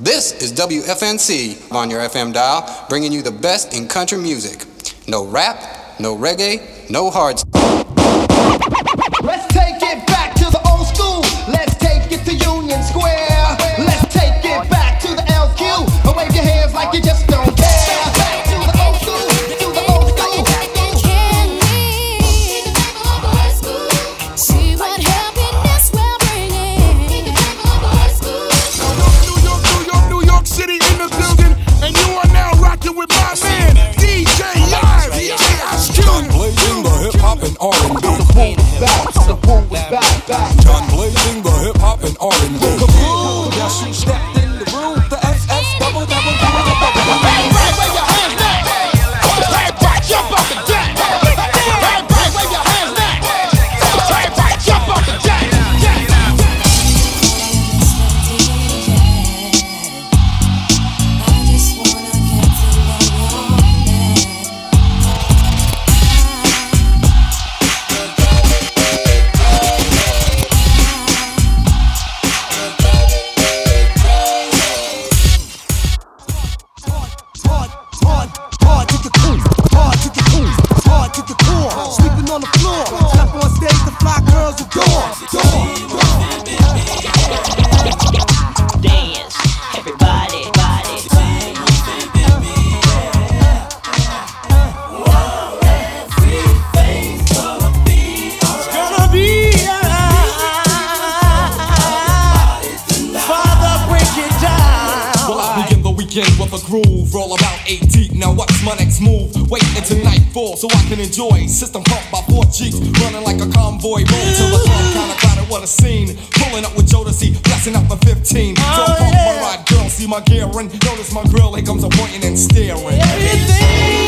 This is WFNC on your FM dial, bringing you the best in country music. No rap, no reggae, no hard Jamaican with a groove, roll about eight deep. Now what's my next move? Wait until nightfall so I can enjoy. System pumped by four cheeks, running like a convoy. Roll to the club, kinda crowded, what a scene. Pulling up with Jodeci, blessing out the 15. So oh, pump yeah. my ride, girl, see my gear and Notice my grill, here comes a pointing and staring. Everything.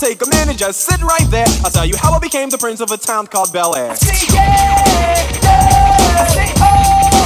take a minute, just sit right there. I'll tell you how I became the prince of a town called Bel Air. I say, yeah, yeah. I say, oh.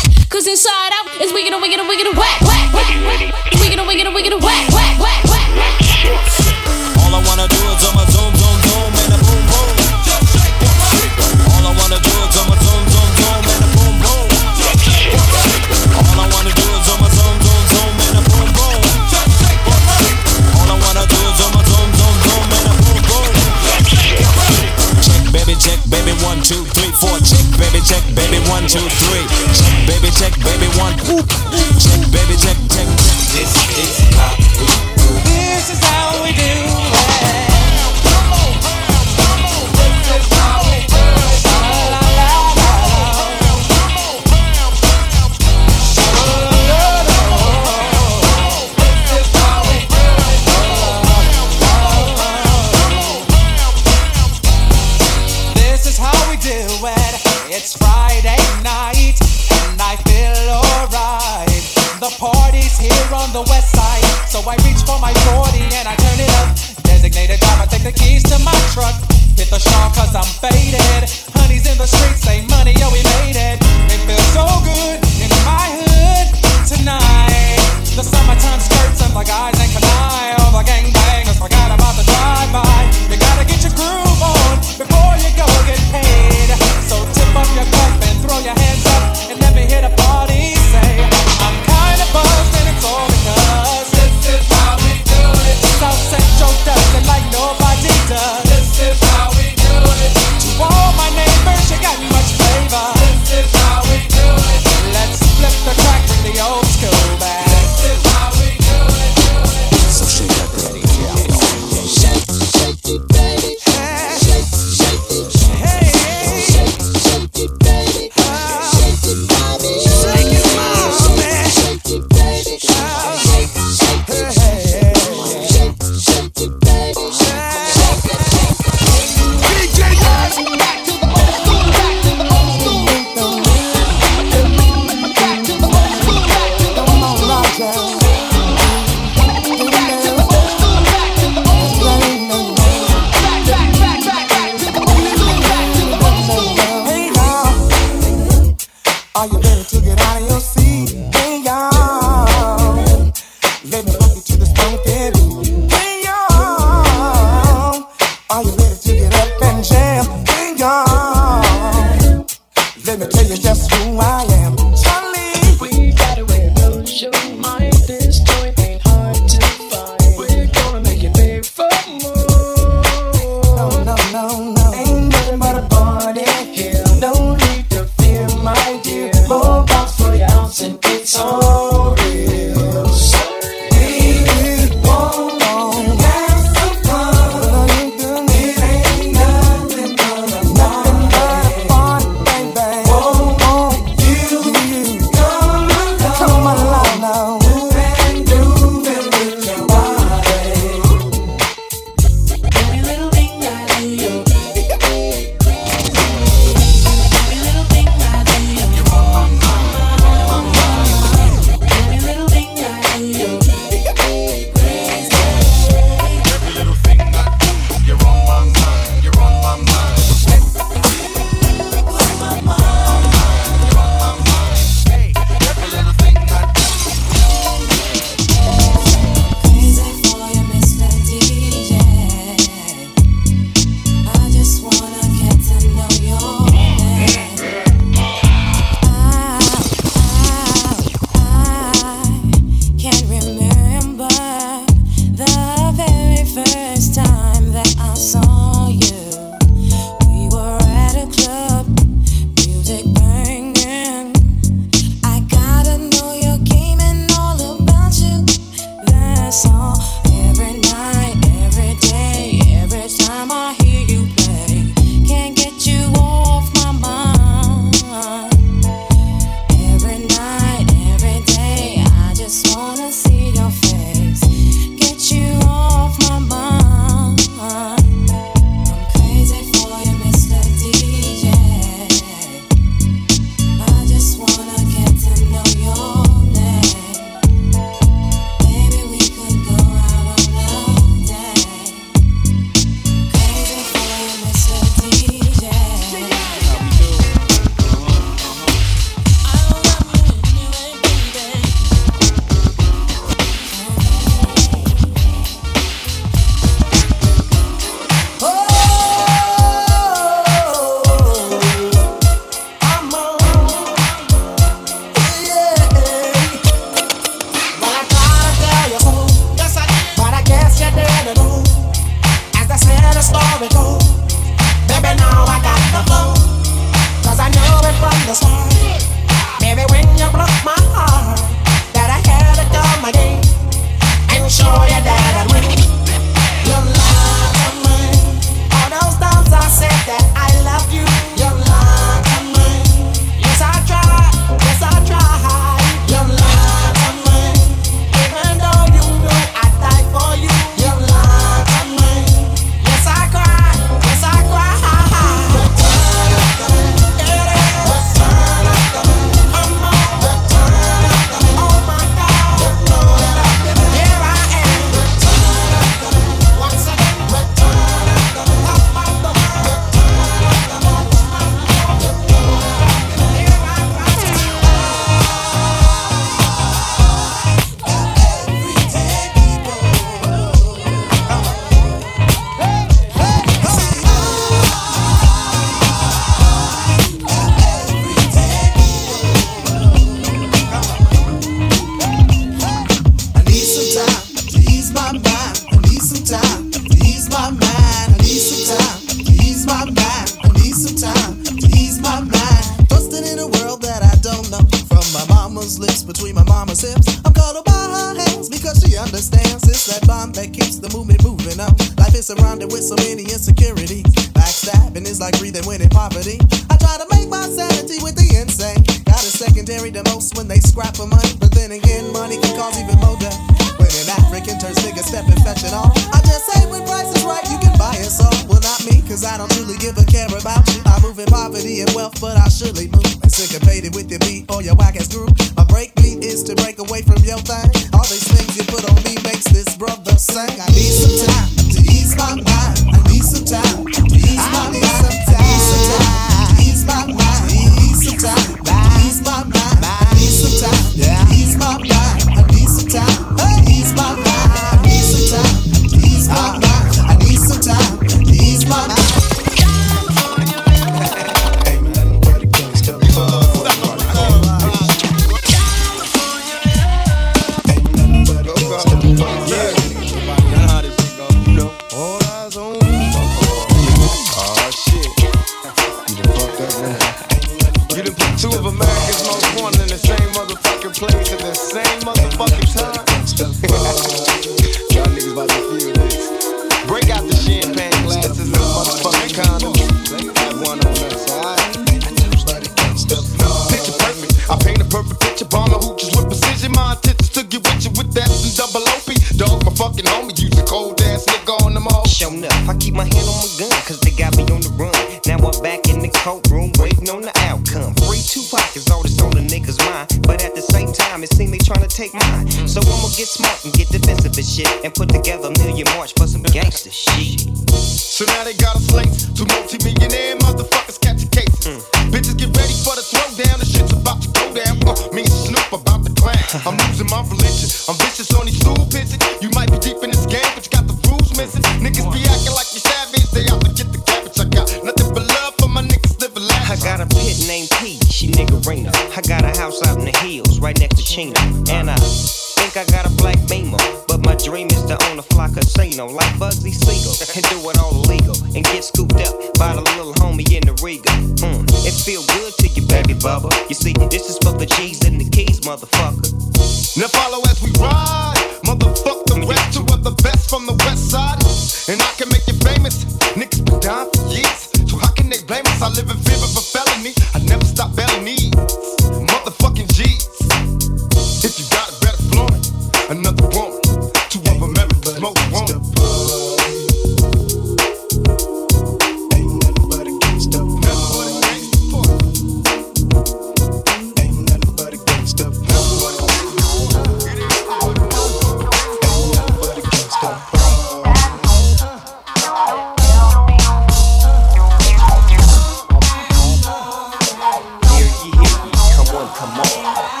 come on.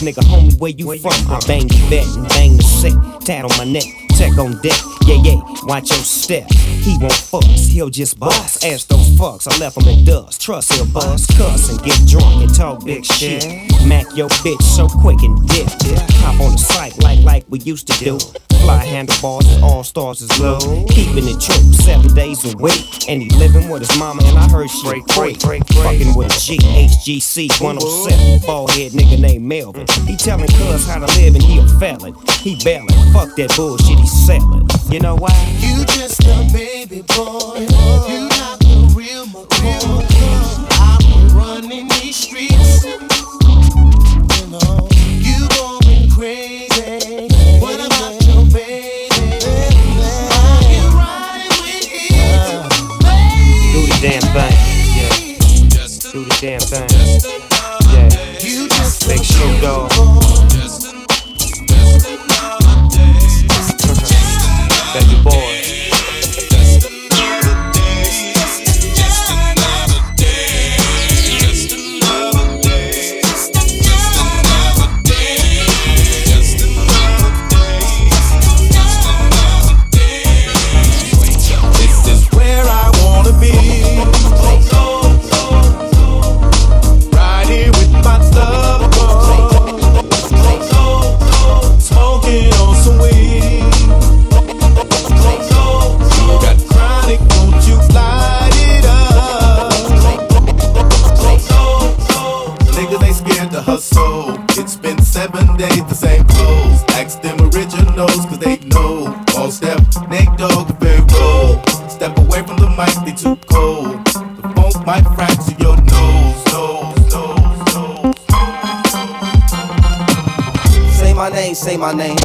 Nigga, homie, where you from? I bang the vet and bang the set. Tat on my neck, check on deck yeah, yeah, watch your step. He won't fuss, he'll just bust. Ask those fucks, I left him in dust. Trust he'll bust, cuss and get drunk and talk big shit. Mac your bitch so quick and dip. Hop on the site like like we used to do. Fly handlebars and all stars is low. Keeping it true, seven days a week. And he living with his mama, and I heard she break, break, break, break. Fucking with a G, HGC 107. Bald head nigga named Melvin. He telling cuz how to live, and he a felon. He bailing. Fuck that bullshit, he selling. You know why? You just a baby boy. You my name,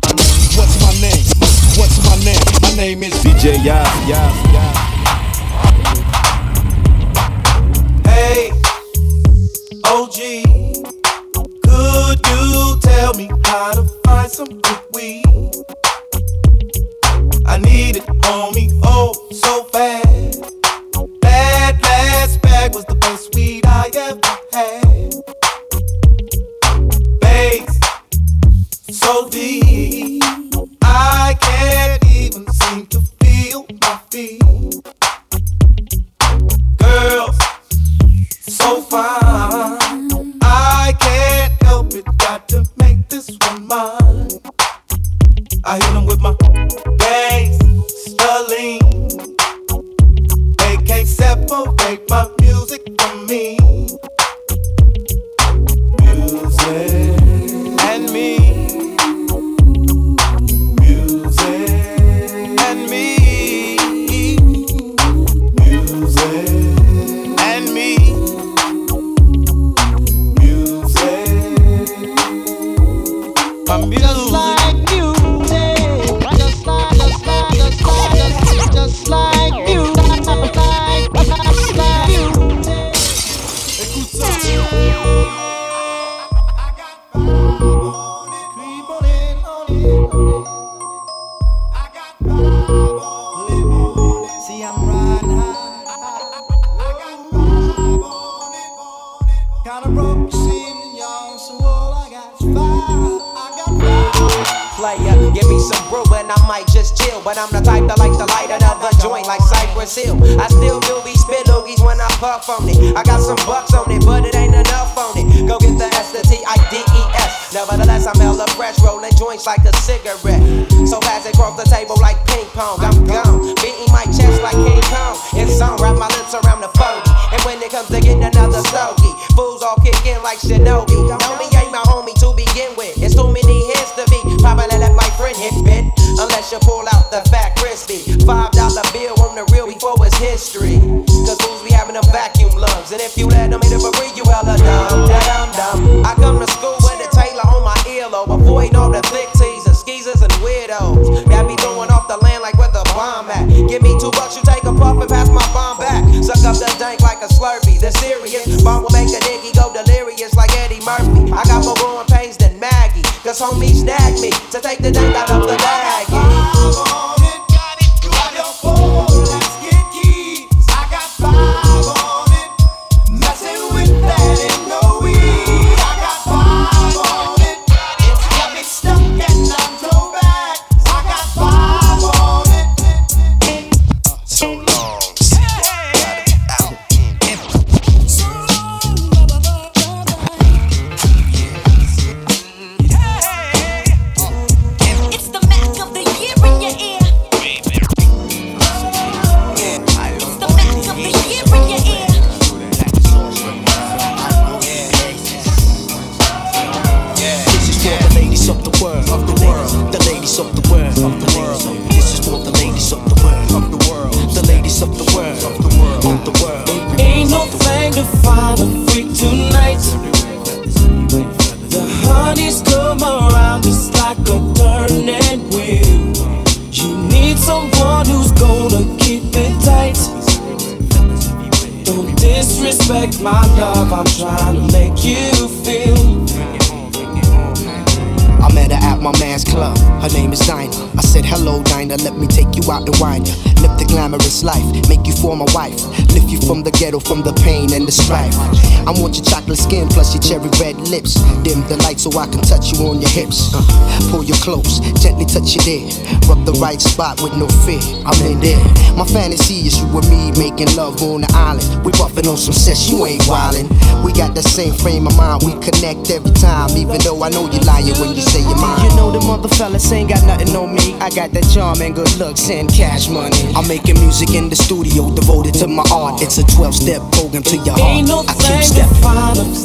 There, Rub the right spot with no fear. I'm in there. My fantasy is you and me making love on the island. We buffing on some sets, you ain't wildin'. We got the same frame of mind. We connect every time, even though I know you lying when you say you're mine. You know the mother fellas ain't got nothing on me. I got that charm and good looks and cash money. I'm making music in the studio, devoted to my art. It's a 12 step program to your heart. Ain't no I keep stepping.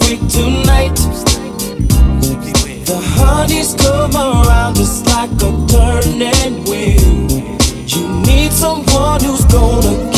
Freak tonight. The honey's come on like a turning wheel. You need someone who's gonna.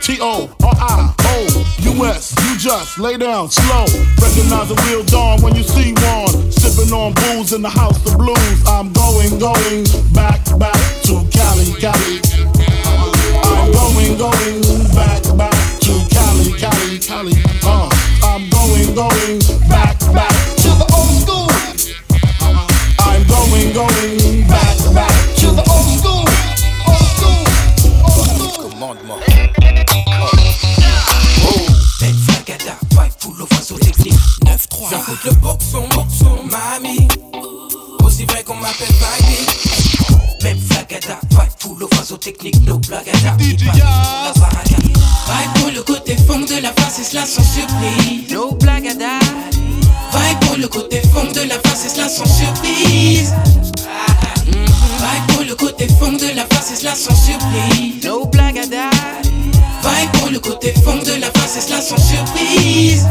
T O R I O U S. You just lay down slow. Recognize a real dawn when you see one. Sipping on booze in the house of blues. I'm going, going back, back to Cali, Cali. I'm going, going back, back to Cali, Cali, Cali. Uh, I'm going, going back, back to the old school. I'm going, going le boxon, boxon, mamie. Aussi vrai qu'on m'appelle Baggy. Même flagada, pas tout le vaso technique, no blagada. La Vaille pour le côté fond de la face et cela sans surprise. No blagada. Vaille pour le côté fond de la face et cela sans surprise. Vaille pour le côté fond de la face et cela sans surprise. No blagada. Vaille pour le côté fond de la face et cela sans surprise.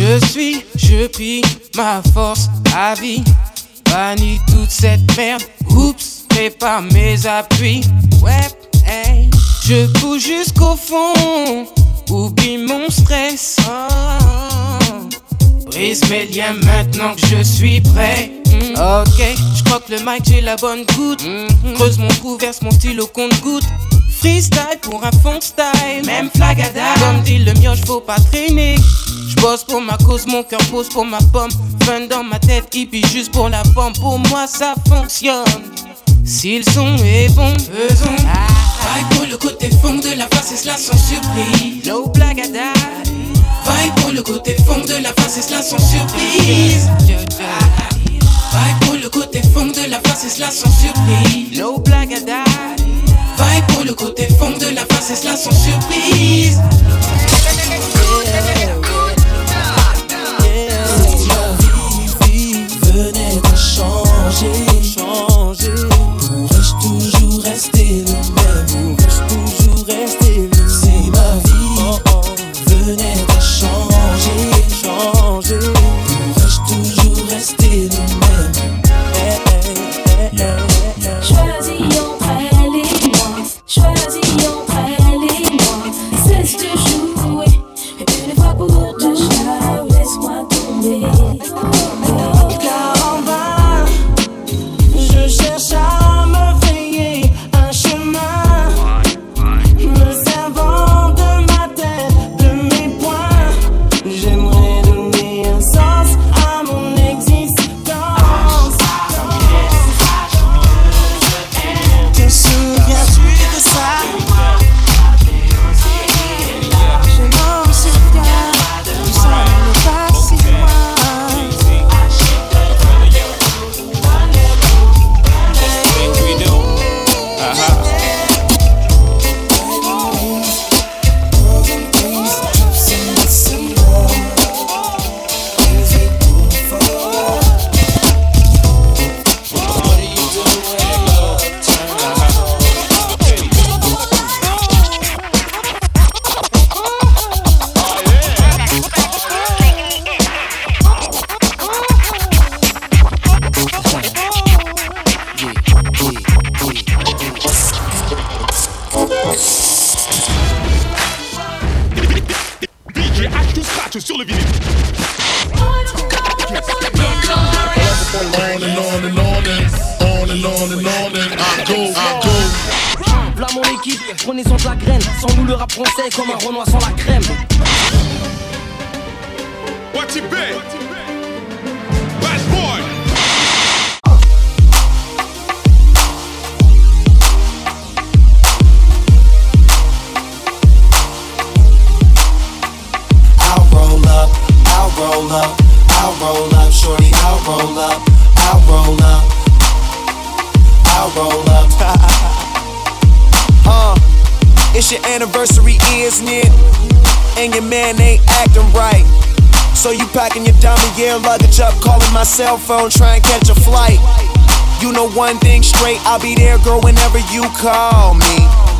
Je suis, je prie ma force à vie. Bannis toute cette merde. Oups, prépare mes appuis. Ouais, hey. Je pousse jusqu'au fond. Oublie mon stress. Oh. Brise mes liens maintenant que je suis prêt. Mm. Ok, je crois que le mic j'ai la bonne goutte. Creuse mon trou, verse mon stylo compte goutte. Freestyle pour un fond style, même flagada. Comme dit le mioche, faut pas traîner. J'bosse pour ma cause, mon cœur pose pour ma pomme. Fun dans ma tête, hippie juste pour la forme. Pour moi, ça fonctionne. Si le son est bon, faisons. Vibe pour le côté fond de la face et cela sans surprise. No blagada. Vibe pour le côté fond de la face et cela sans surprise. Vibe pour le côté fond de la face et cela sans surprise. No blagada. Vibe pour le côté fond de la face et cela sans surprise. Équipe, prenez son de la graine. Sans nous le rap français comme un renoir sans la crème. What you bet? Bad boy. I'll roll up, I'll roll up, I'll roll up, shorty, I'll roll up, I'll roll your anniversary, isn't it? And your man ain't acting right. So you packing your gear luggage up, calling my cell phone, trying to catch a flight. You know one thing straight, I'll be there, girl, whenever you call me.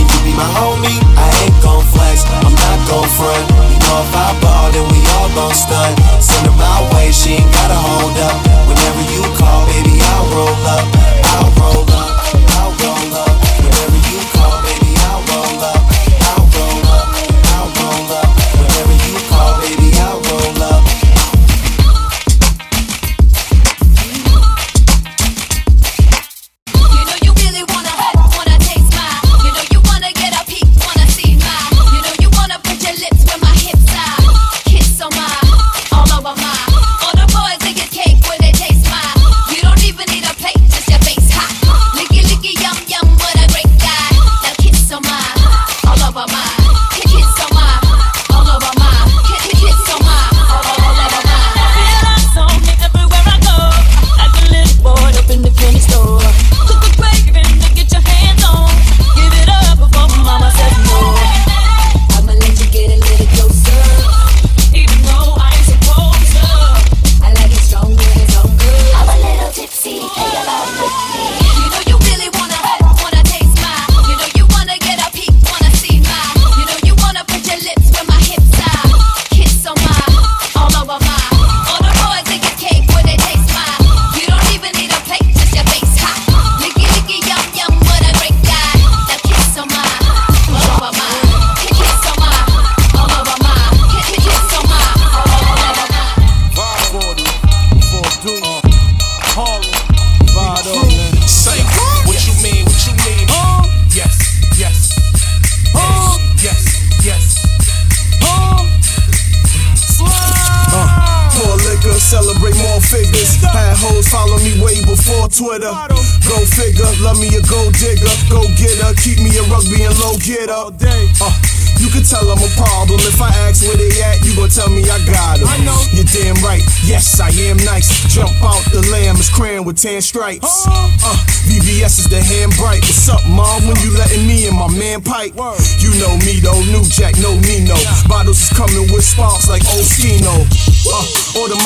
my homie. I ain't gon' flex, I'm not gon' front. You know if I ball, then we all gon' stunt. Send her my way, she ain't gotta hold up. Whenever you call, baby, I'll roll up. I'll roll up.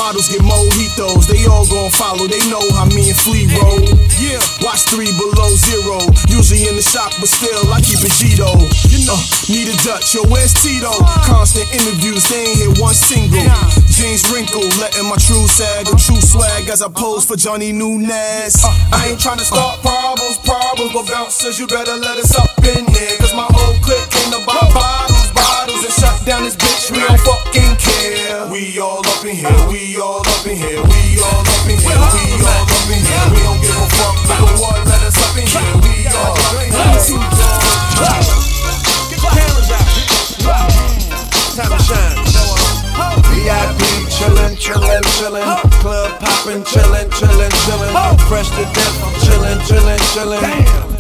Models get mojitos. They all gon' follow. They know how me and Flea roll. Yeah, watch three below zero. Usually in the shop, but still I keep G though. Uh, need a Dutch, yo, where's Tito? Constant interviews, they ain't hit one single. Jeans wrinkle, letting my true sag, a true swag as I pose for Johnny Nunez. Uh, I ain't tryna start problems, problems, but bouncers, you better let us up in here. Cause my whole clique came to buy down this bitch. We don't fucking care. We all up in here, we all up in here, we all up in here, we all up in here. We don't give a fuck, nigga, what? Let us up in here, we all up in here. Get your cameras out. Time to shine. VIP chillin', chillin', chillin'. Club poppin', chillin', chillin', chillin'. Fresh to death, chillin', chillin', chillin'.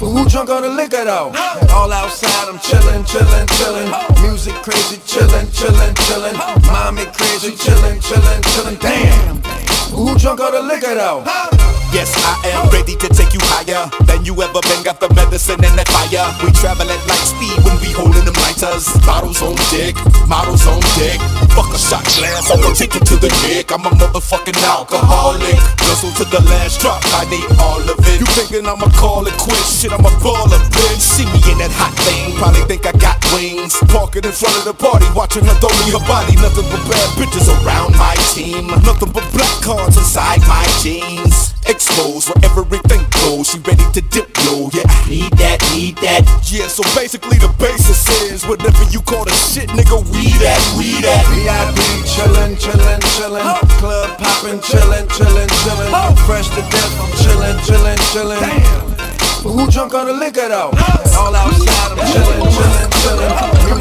But who drunk on the liquor though? All outside, I'm chillin', chillin', chillin'. Music crazy, chillin', chillin', chillin'. Mommy crazy, chillin', chillin', chillin'. Damn. but Who drunk on the liquor though? Yes, I am ready to take you higher than you ever been. Got the medicine and that fire. We travel at light speed when we holding them lighters. Bottles on dick, models on dick. Fuck a shot glass, I'm gonna take it to the dick. I'm a motherfucking alcoholic. Guzzle to the last drop, I need all of it. You thinking I'ma call it quits? Shit, I'm a baller, bitch. See me in that hot thing, probably think I got wings. Parking in front of the party, watching her throw me her body. Nothing but bad bitches around my team. Nothing but black cards inside my jeans. Exposed where everything goes. She ready to dip low. Yeah, I need that, need that. Yeah, so basically the basis is whatever you call the shit, nigga, we that, we that. VIP chillin', chillin', chillin'. Club poppin', chillin', chillin', chillin'. Fresh to death, I'm chillin', chillin', chillin'. But who drunk on the liquor though? All outside, I'm chillin', chillin', chillin'.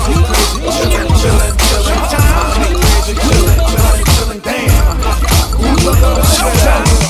Music crazy, chillin', chillin', chillin'. Mommy crazy, chillin', chillin', chillin'. Damn. Who drunk on the liquor? She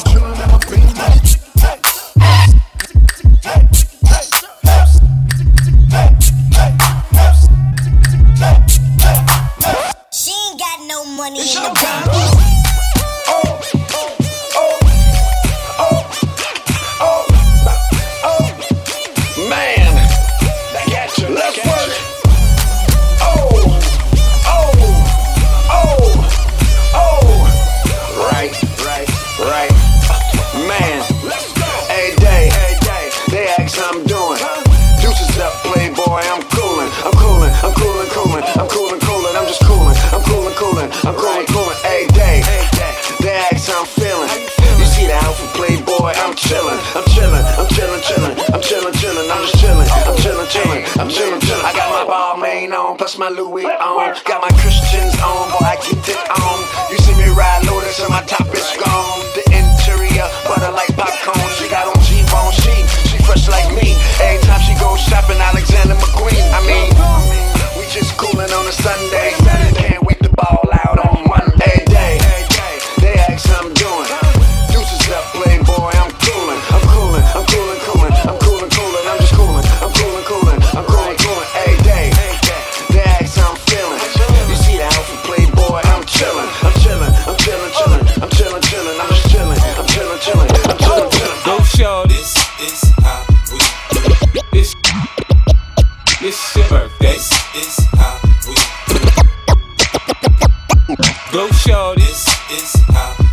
go show this. Is how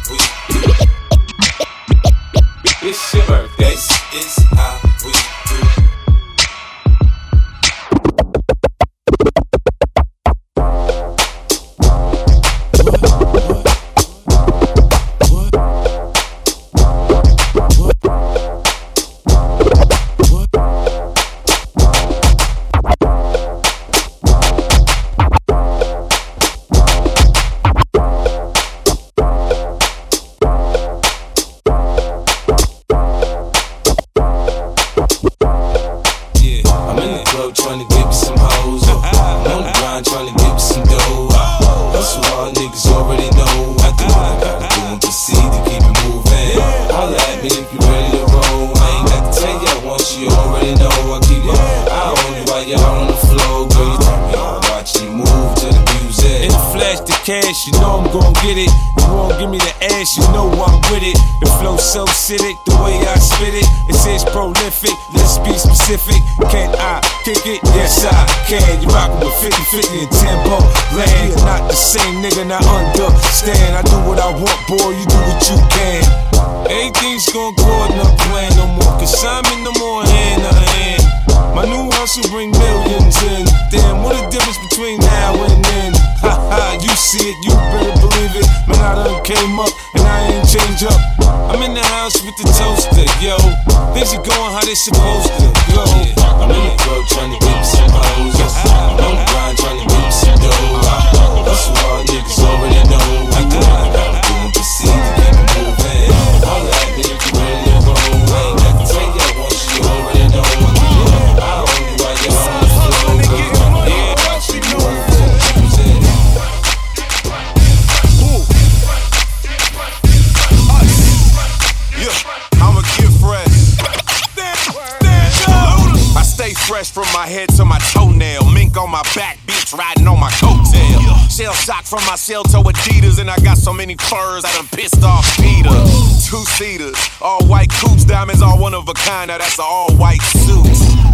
From my shell to Adidas, and I got so many furs, I done pissed off PETA. Two seaters, all white coupes, diamonds, all one of a kind. Now that's an all white suit.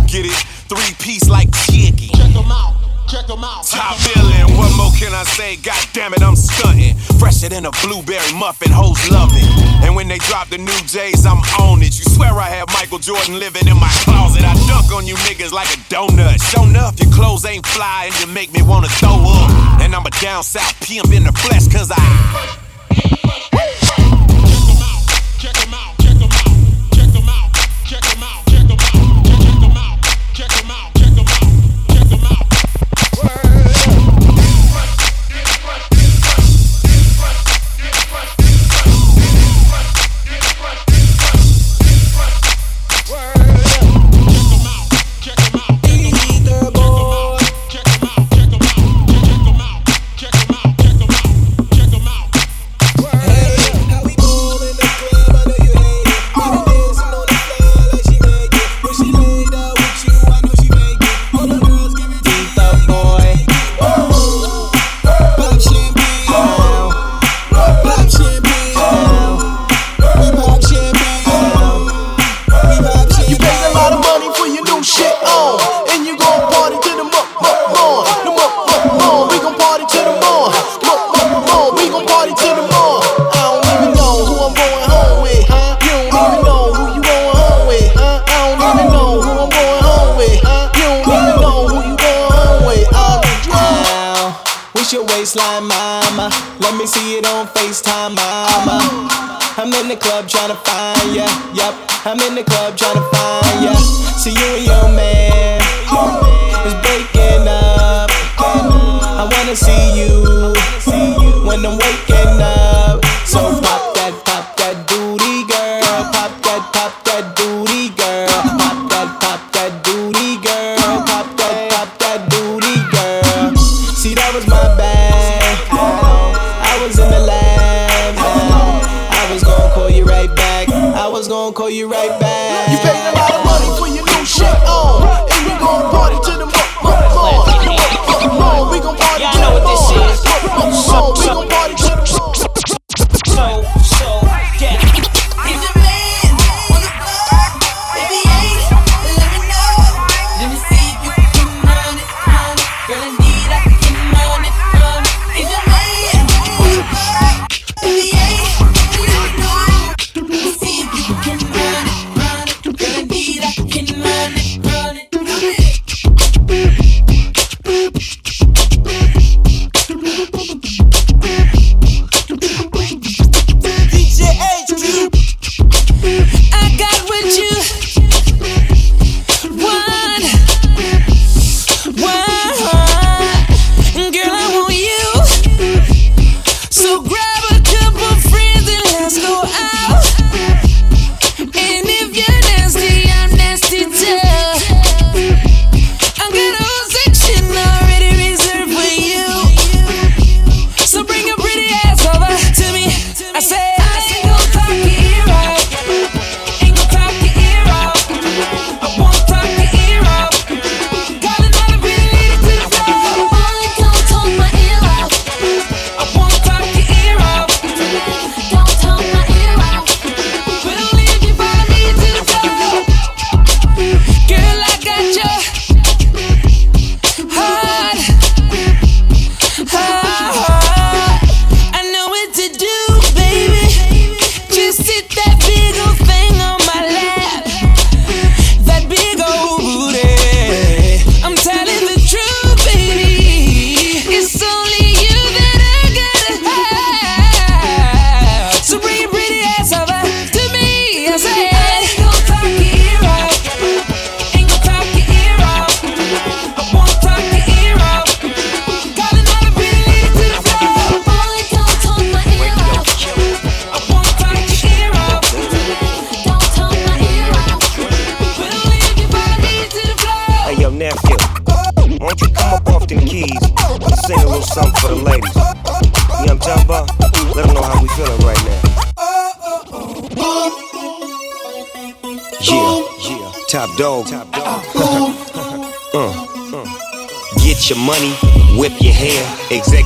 Get it? Three piece like chicky. Check them out check them out. Top villain, what more can I say? God damn it, I'm stunting. Fresher than a blueberry muffin, hoes love it. And when they drop the new J's, I'm on it. You swear I have Michael Jordan living in my closet. I dunk on you niggas like a donut. Show enough, your clothes ain't fly and you make me wanna throw up. And I'm a down south pimp in the flesh, cause I. Check them out, check them out, check them out, check them out, check them out. in the club trying to find ya. Yep, I'm in the club trying to find ya. See you in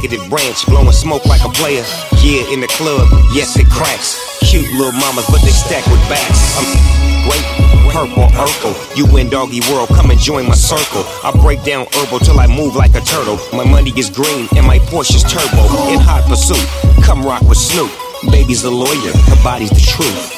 Executive branch, blowing smoke like a player. Yeah, in the club, yes, it cracks. Cute little mamas, but they stack with backs. I'm great, purple, Urkel. You in doggy world, come and join my circle. I break down herbal till I move like a turtle. My money is green and my Porsche's turbo. In hot pursuit, come rock with Snoop. Baby's a lawyer, her body's the truth.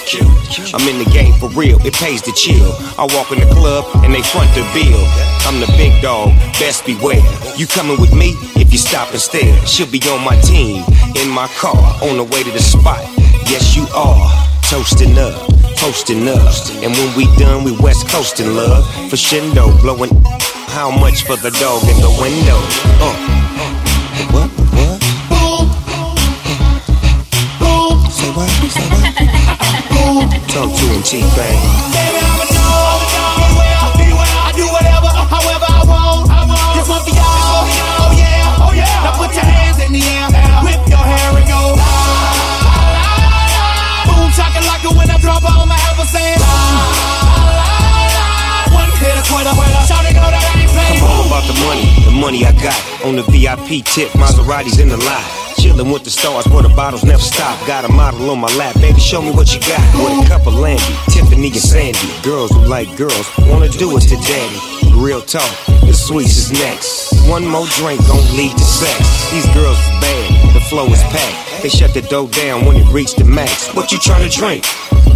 I'm in the game for real, it pays to chill. I walk in the club and they front the bill. I'm the big dog, best beware. You coming with me if you stop and stare. She'll be on my team, in my car, on the way to the spot. Yes, you are. Toasting up, toasting up. And when we done, we west coasting love. For Shindo, blowing how much for the dog in the window? Uh. What? Say what? Say what? Talk to him, T-Pain. I do whatever, however I want. This one for y'all. Oh yeah, oh yeah. Now put your hands in the air, whip your hair and go. La, la, la. When I drop on my ever a quitter, shout it that I ain't playing. I'm all about the money, the money I got. On the VIP tip, Maseratis in the lot. Chillin' with the stars where the bottles never stop. Got a model on my lap, baby, show me what you got. With a cup of Landy, Tiffany and Sandy. Girls who like girls wanna do it to daddy. Real talk, the sweets is next. One more drink gon' lead to sex. These girls is bad, the flow is packed. They shut the door down when it reached the max. What you tryna drink?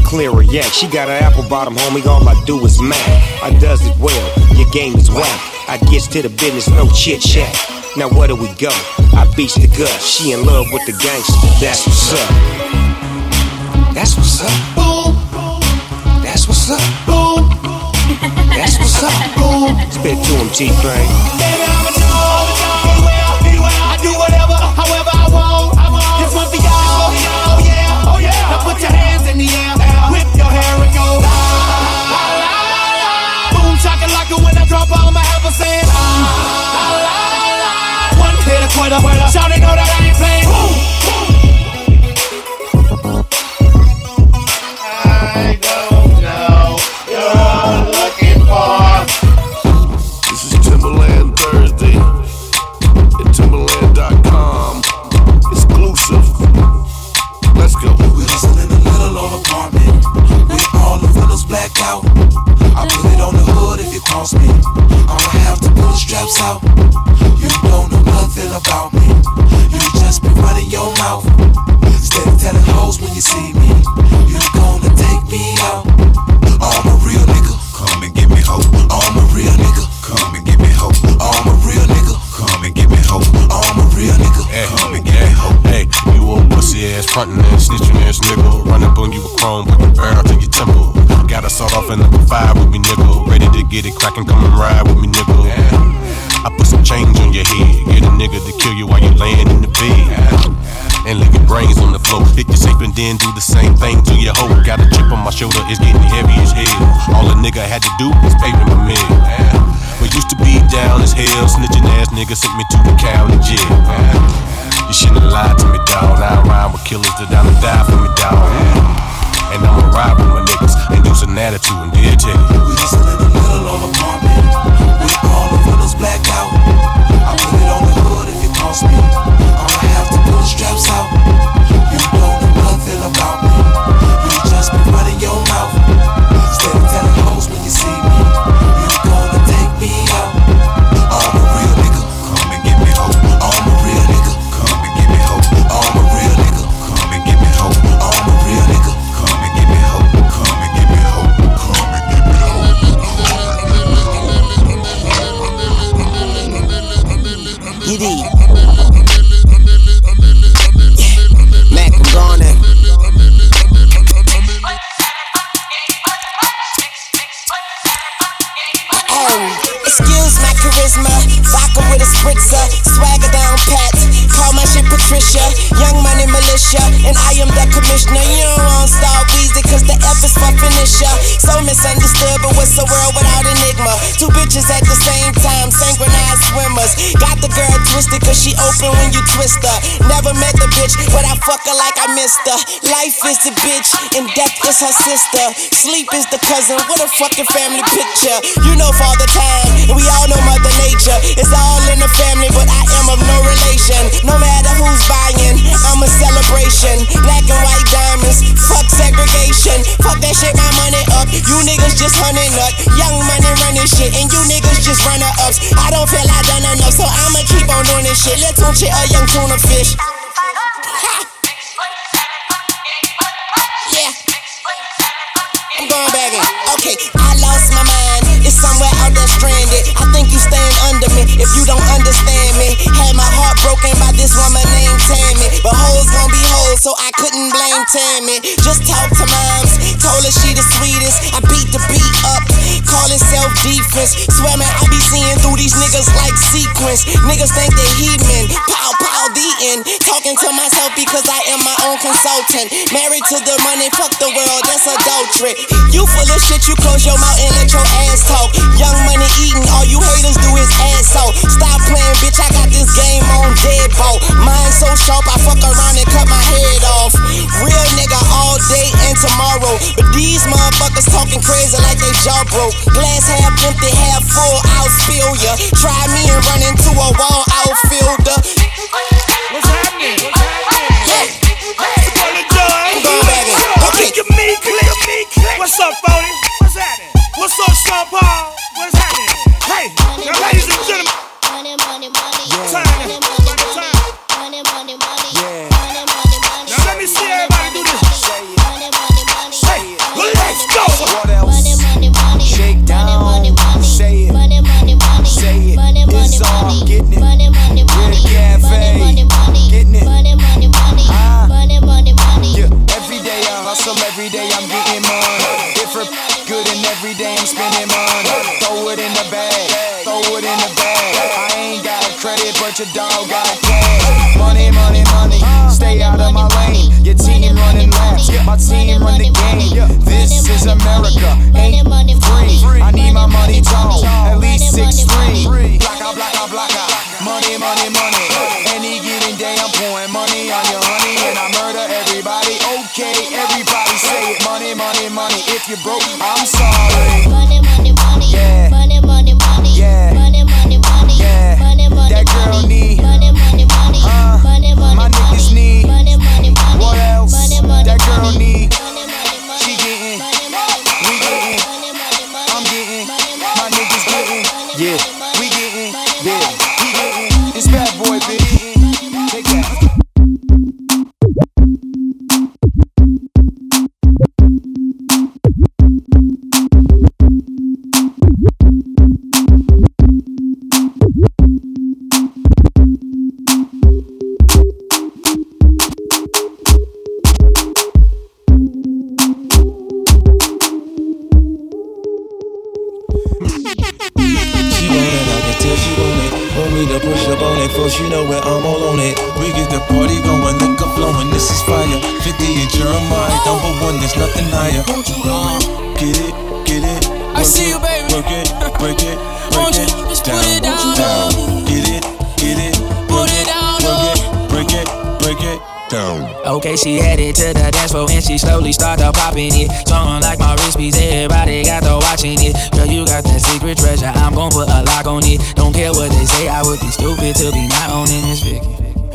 Clearer yak, she got an apple bottom, homie. All I do is mac. I does it well, your game is whack. I gets to the business, no chit chat. Now where do we go? I beats the gut. She in love with the gangster. That's what's up. That's what's up. Boom. That's what's up. Boom. That's what's up. Boom. Spit to him, T-Pain. To crackin', come and ride with me, nigga. I put some change on your head. Get a nigga to kill you while you laying in the bed. And leave your brains on the floor. Hit your safe and then do the same thing to your hoe. Got a chip on my shoulder, it's getting heavy as hell. All a nigga had to do was pay me my meal. But used to be down as hell, snitching ass nigga sent me to the county jail. You shouldn't lied to me, dawg. I rhyme with killers that down and die for me, dawg. And I'ma ride with my niggas and use an attitude her. Life is the bitch, and death is her sister. Sleep is the cousin, what a fucking family picture. You know Father Time, and we all know Mother Nature. It's all in the family, but I am of no relation. No matter who's buying, I'm a celebration. Black and white diamonds, fuck segregation. Fuck that shit, my money up. You niggas just hunting up. Young money running shit, and you niggas just runner ups. I don't feel I done enough, so I'ma keep on doing this shit. Let's tune shit a young tuna fish. Okay, I lost my mind. It's somewhere out there stranded. I think you stand under me if you don't understand me. Had my heart broken by this woman named Tammy. But hoes gon' be hoes, so I couldn't blame Tammy. Just talk to moms. Told her she the sweetest. I beat the beat up. Call it self defense. Swear man, I be seeing through these niggas like sequence. Niggas think they heathen. Pow, pow, the end. Talking to myself because I am my own consultant. Married to the money, fuck the world, that's adultery. You full of shit, you close your mouth and let your ass talk. Young money eating, all you haters do is ass out. Stop playing, bitch, I got this game on deadbolt. Mine so sharp, I fuck around and cut my head off. Real nigga all day and tomorrow. But these motherfuckers talking crazy like they jaw broke. Glass half empty, half full, I'll spill ya. Try me and run into a wall outfielder. What's happening? What's happening? I'm going back in. Okay. Look at me, click, me. What's up, Phony? What's up, Sean Paul? What's happening? Hey, now, ladies and gentlemen. Time. Now I'm spending money. Throw it in the bag. Throw it in the bag. I ain't got credit, but your dog got cash. Money, money, money. Stay out of my lane. Your team running laps. My team run the game. This is America. Ain't free. I need my money tall. At least six three. Blocka, blocka, blocka. Money, money, money. Any given day I'm pouring money on your honey and I murder everybody. Okay, everybody say it. Money, money, money. If you broke, I'm sorry. Yeah.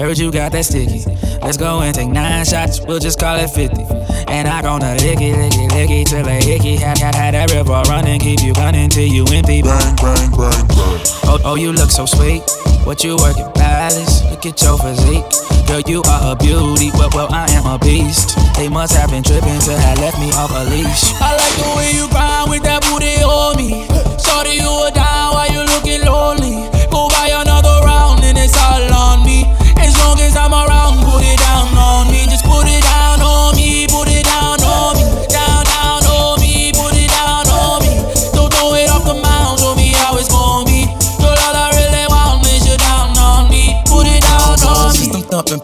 Heard you got that sticky. Let's go and take nine shots, we'll just call it 50. And I gonna lick it, lick it, lick it till a hickey. Had, had, had that river running, keep you running till you empty. Bang, bang, bang, bang. Oh, oh, you look so sweet. What you working, palace? Look at your physique. Girl, you are a beauty. Well, well, I am a beast. They must have been tripping to have left me off a leash. I like the way you grind with that booty on me. Sorry you were down while you looking lonely.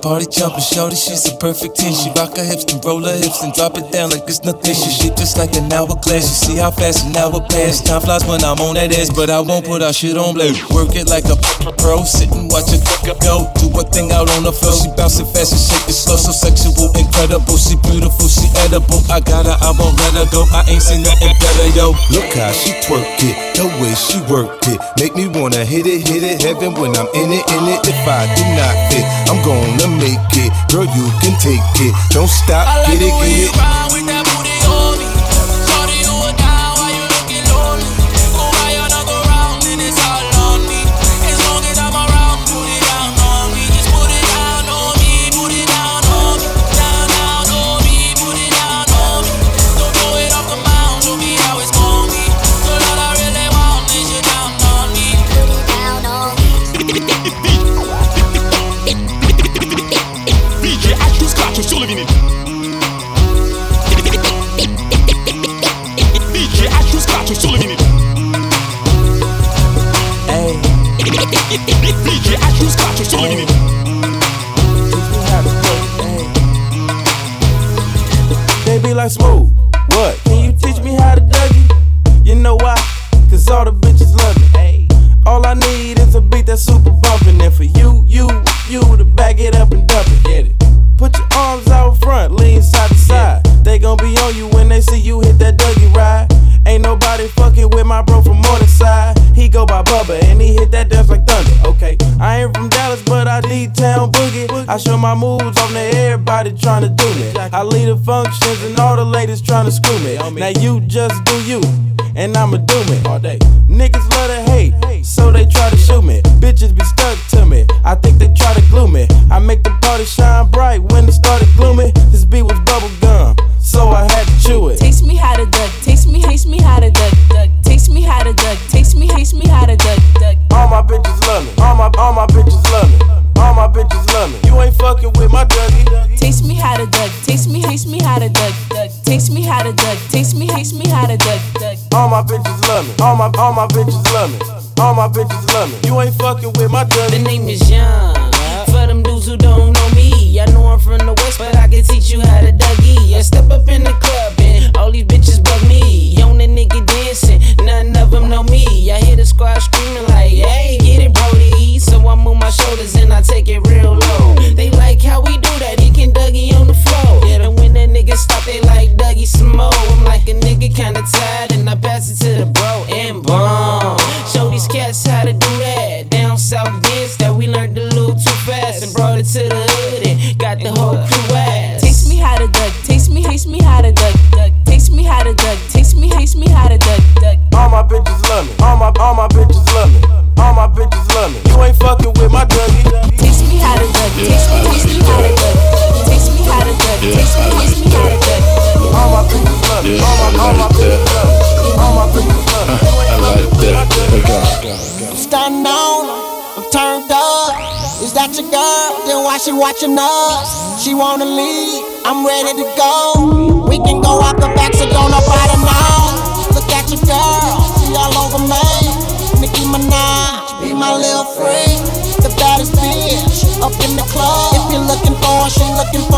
Party jumping. Shorty, she's a perfect 10. She rock her hips, then roll her hips, and drop it down like it's nothing. She shit just like an hourglass. You see how fast an hour pass. Time flies when I'm on that ass, but I won't put our shit on blast. Work it like a pro, sit and watch it go. Do a thing out on the floor. She bouncing fast and shake it slow, so sexual, incredible. She beautiful, she edible. I got her, I won't let her go. I ain't seen nothing better, yo. Look how she twerk it, the way she work it. Make me wanna hit it, hit it, heaven when I'm in it, in it. If I do not fit, I'm gonna make it. Girl, you can take it. Don't stop, get it, get it. My moves on to everybody tryna do me. I lead the functions and all the ladies tryna screw me. Now you just do you, and I'ma do me all day.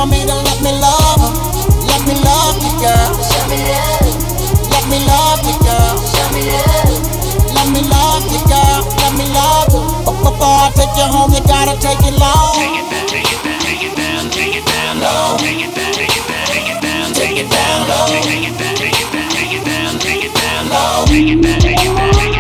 She looking for me, then let me love her. Let me love you, girl. Show me love. Let me love you, girl. Show me love. Let me love you, girl. Let me love you. But before I take you home, you gotta take it long. Take it down, take it down, take it down, take it down low. Take it down, take it down, take it down, take it down low. Take it down, take it down, take it down, take it down low. Take it down, take it down, take it down,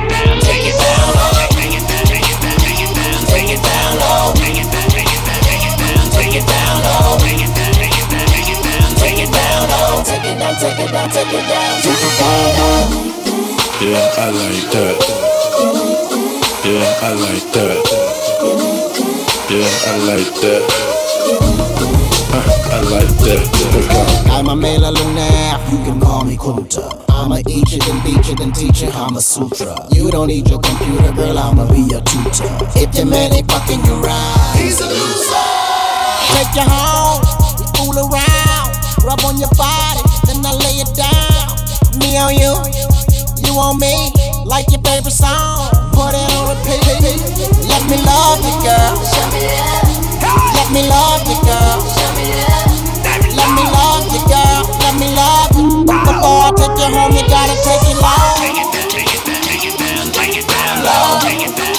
down, take it down, take it down, take it down low. Yeah, I like that. Yeah, I like that. Yeah, I like that. Uh, I like that. I'm a male lunaire, you can call me Kunta. I'ma eat you, then beat you, then teach you a Sutra. You don't need your computer, girl, I'ma be your tutor. If your man ain't fucking you right, he's a loser. Take you home, we fool around, rub on your body, I lay it down. Me on you, you on me, like your favorite song. Put it on repeat. Let me love you, girl. Let me love you, girl. Let me love you, girl. Let me love you. Before I take you home, you gotta take it low. Take it down, take it down, take it down, low.